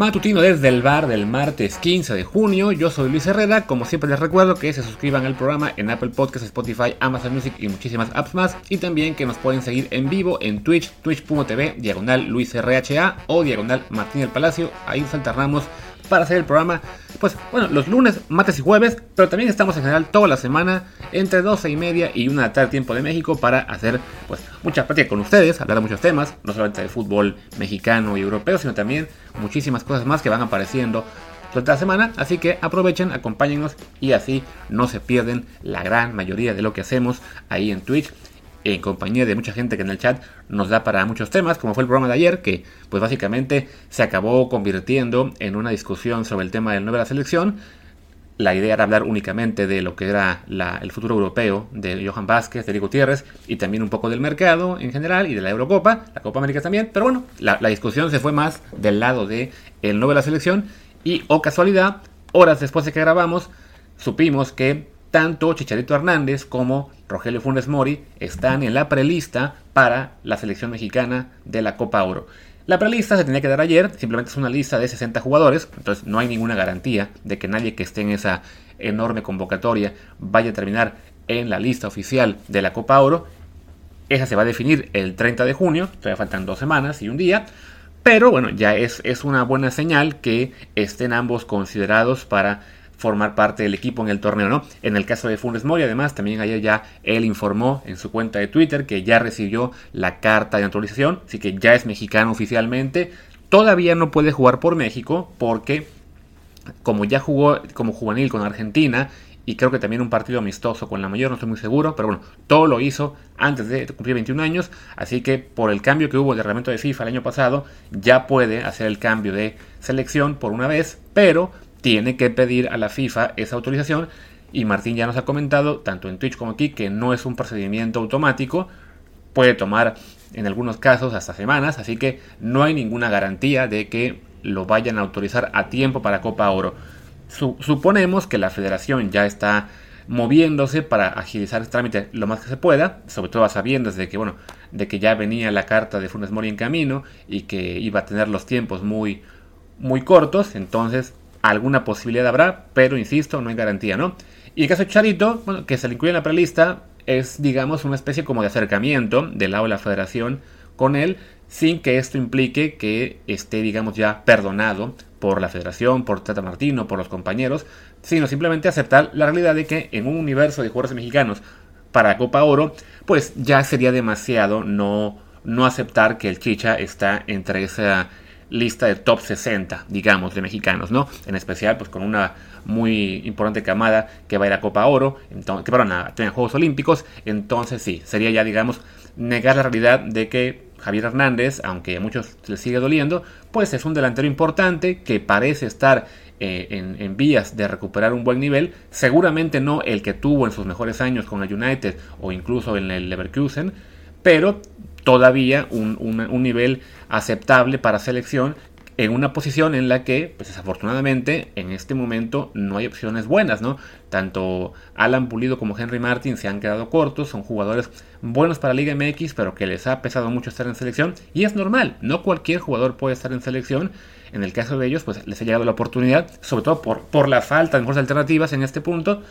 matutino desde el bar del martes 15 de junio. Yo soy Luis Herrera. Como siempre les recuerdo que se suscriban al programa en Apple Podcasts, Spotify, Amazon Music y muchísimas apps más. Y también que nos pueden seguir en vivo en Twitch, twitch.tv, diagonal Luis RHA o diagonal Martín del Palacio. Ahí nos alternamos para hacer el programa, pues bueno, los lunes, martes y jueves, pero también estamos en general toda la semana entre 12 y media y una tarde tiempo de México para hacer pues mucha práctica con ustedes, hablar de muchos temas, no solamente de fútbol mexicano y europeo, sino también muchísimas cosas más que van apareciendo durante la semana, así que aprovechen, acompáñenos y así no se pierden la gran mayoría de lo que hacemos ahí en Twitch en compañía de mucha gente que en el chat nos da para muchos temas, como fue el programa de ayer, que pues básicamente se acabó convirtiendo en una discusión sobre el tema del 9 de la selección. La idea era hablar únicamente de lo que era el futuro europeo de Johan Vázquez, de Diego Gutiérrez y también un poco del mercado en general y de la Eurocopa, la Copa América también. Pero bueno, la, discusión se fue más del lado de el 9 de la selección y, o oh casualidad, horas después de que grabamos, supimos que tanto Chicharito Hernández como Rogelio Funes Mori están en la prelista para la selección mexicana de la Copa Oro. La prelista se tenía que dar ayer, simplemente es una lista de 60 jugadores, entonces no hay ninguna garantía de que nadie que esté en esa enorme convocatoria vaya a terminar en la lista oficial de la Copa Oro. Esa se va a definir el 30 de junio, todavía faltan dos semanas y un día, pero bueno, ya es, es una buena señal que estén ambos considerados para formar parte del equipo en el torneo, ¿no? En el caso de Funes Mori, además, también ayer ya él informó en su cuenta de Twitter que ya recibió la carta de naturalización, así que ya es mexicano oficialmente. Todavía no puede jugar por México porque como ya jugó como juvenil con Argentina y creo que también un partido amistoso con la mayor, no estoy muy seguro, pero bueno, todo lo hizo antes de cumplir 21 años, así que por el cambio que hubo de reglamento de FIFA el año pasado, ya puede hacer el cambio de selección por una vez, pero tiene que pedir a la FIFA esa autorización y Martín ya nos ha comentado, tanto en Twitch como aquí, que no es un procedimiento automático, puede tomar en algunos casos hasta semanas, así que no hay ninguna garantía de que lo vayan a autorizar a tiempo para Copa Oro. suponemos que la federación ya está moviéndose para agilizar este trámite lo más que se pueda, sobre todo sabiendo de que, bueno, de que ya venía la carta de Funes Mori en camino y que iba a tener los tiempos muy, muy cortos, entonces alguna posibilidad habrá, pero insisto, no hay garantía, ¿no? Y el caso de Charito, bueno, que se le incluye en la prelista, es, digamos, una especie como de acercamiento del lado de la federación con él, sin que esto implique que esté, digamos, ya perdonado por la federación, por Tata Martino, por los compañeros, sino simplemente aceptar la realidad de que en un universo de jugadores mexicanos para Copa Oro, pues ya sería demasiado no, no aceptar que el Chicha está entre esa lista de top 60, digamos, de mexicanos, ¿no? En especial, pues con una muy importante camada que va a ir a Copa Oro, que van a tener Juegos Olímpicos, entonces sí, sería ya, digamos, negar la realidad de que Javier Hernández, aunque a muchos les sigue doliendo, pues es un delantero importante que parece estar eh, en, en, vías de recuperar un buen nivel, seguramente no el que tuvo en sus mejores años con el United o incluso en el Leverkusen, pero todavía un, nivel aceptable para selección en una posición en la que, pues desafortunadamente, en este momento no hay opciones buenas, ¿no? Tanto Alan Pulido como Henry Martin se han quedado cortos, son jugadores buenos para Liga MX, pero que les ha pesado mucho estar en selección, y es normal, no cualquier jugador puede estar en selección, en el caso de ellos, pues les ha llegado la oportunidad, sobre todo por, por la falta de mejores alternativas en este punto,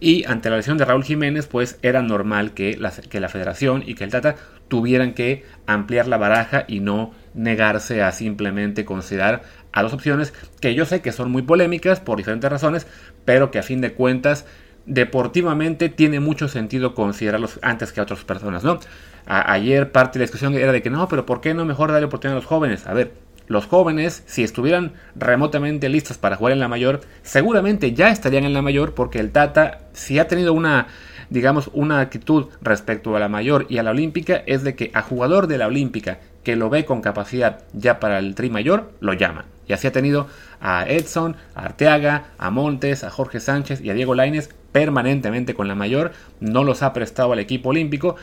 y ante la lesión de Raúl Jiménez, pues era normal que la, que la federación y que el Tata tuvieran que ampliar la baraja y no negarse a simplemente considerar a dos opciones que yo sé que son muy polémicas por diferentes razones, pero que a fin de cuentas deportivamente tiene mucho sentido considerarlos antes que a otras personas, ¿no? ayer parte de la discusión era de que no, pero ¿por qué no mejor darle oportunidad a los jóvenes? A ver, los jóvenes, si estuvieran remotamente listos para jugar en la mayor, seguramente ya estarían en la mayor porque el Tata, si ha tenido una, digamos, una actitud respecto a la mayor y a la olímpica, es de que a jugador de la olímpica que lo ve con capacidad ya para el tri mayor, lo llama. Y así ha tenido a Edson, a Arteaga, a Montes, a Jorge Sánchez y a Diego Laines permanentemente con la mayor, no los ha prestado al equipo olímpico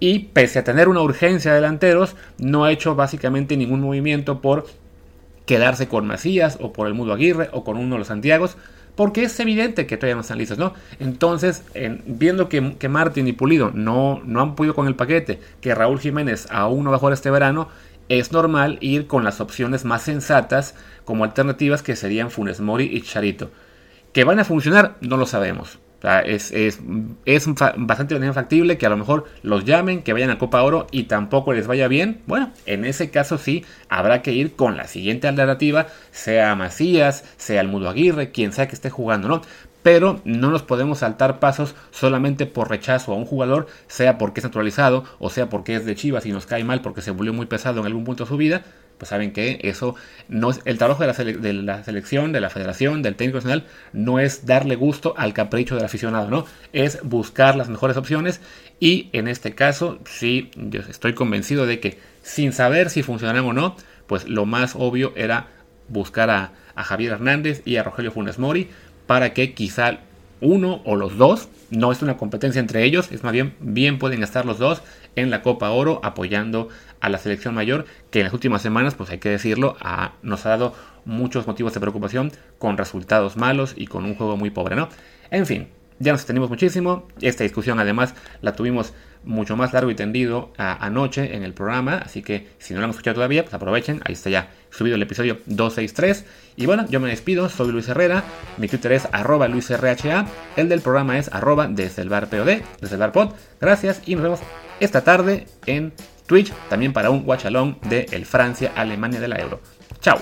y pese a tener una urgencia de delanteros, no ha hecho básicamente ningún movimiento por quedarse con Macías o por el Mudo Aguirre o con uno de los Santiagos, porque es evidente que todavía no están listos, ¿no? Entonces, viendo que, que, Martín y Pulido no, no han podido con el paquete, que Raúl Jiménez aún no va a jugar este verano es normal ir con las opciones más sensatas como alternativas que serían Funes Mori y Charito. ¿Que van a funcionar? No lo sabemos. Es, es, es, bastante factible que a lo mejor los llamen, que vayan a Copa Oro y tampoco les vaya bien. Bueno, en ese caso sí, habrá que ir con la siguiente alternativa, sea Macías, sea el Mudo Aguirre, quien sea que esté jugando, ¿no? pero no nos podemos saltar pasos solamente por rechazo a un jugador, sea porque es naturalizado o sea porque es de Chivas y nos cae mal porque se volvió muy pesado en algún punto de su vida. Pues saben que eso no es el trabajo de la, selección, de la federación, del técnico nacional, no es darle gusto al capricho del aficionado, ¿no? Es buscar las mejores opciones y en este caso sí, yo estoy convencido de que sin saber si funcionarán o no, pues lo más obvio era buscar a, a Javier Hernández y a Rogelio Funes Mori para que quizá uno o los dos, no es una competencia entre ellos, es más bien, bien pueden estar los dos en la Copa Oro apoyando a la selección mayor, que en las últimas semanas, pues hay que decirlo, nos ha dado muchos motivos de preocupación con resultados malos y con un juego muy pobre, ¿no? En fin, ya nos extendimos muchísimo. Esta discusión además la tuvimos mucho más largo y tendido anoche en el programa. Así que si no lo han escuchado todavía, pues aprovechen. Ahí está ya subido el episodio 263. Y bueno, yo me despido. Soy Luis Herrera. Mi Twitter es arroba luisrha. El del programa es arroba desde el bar desde el bar. Gracias y nos vemos esta tarde en Twitch. También para un watch along de el Francia-Alemania de la Euro. Chao.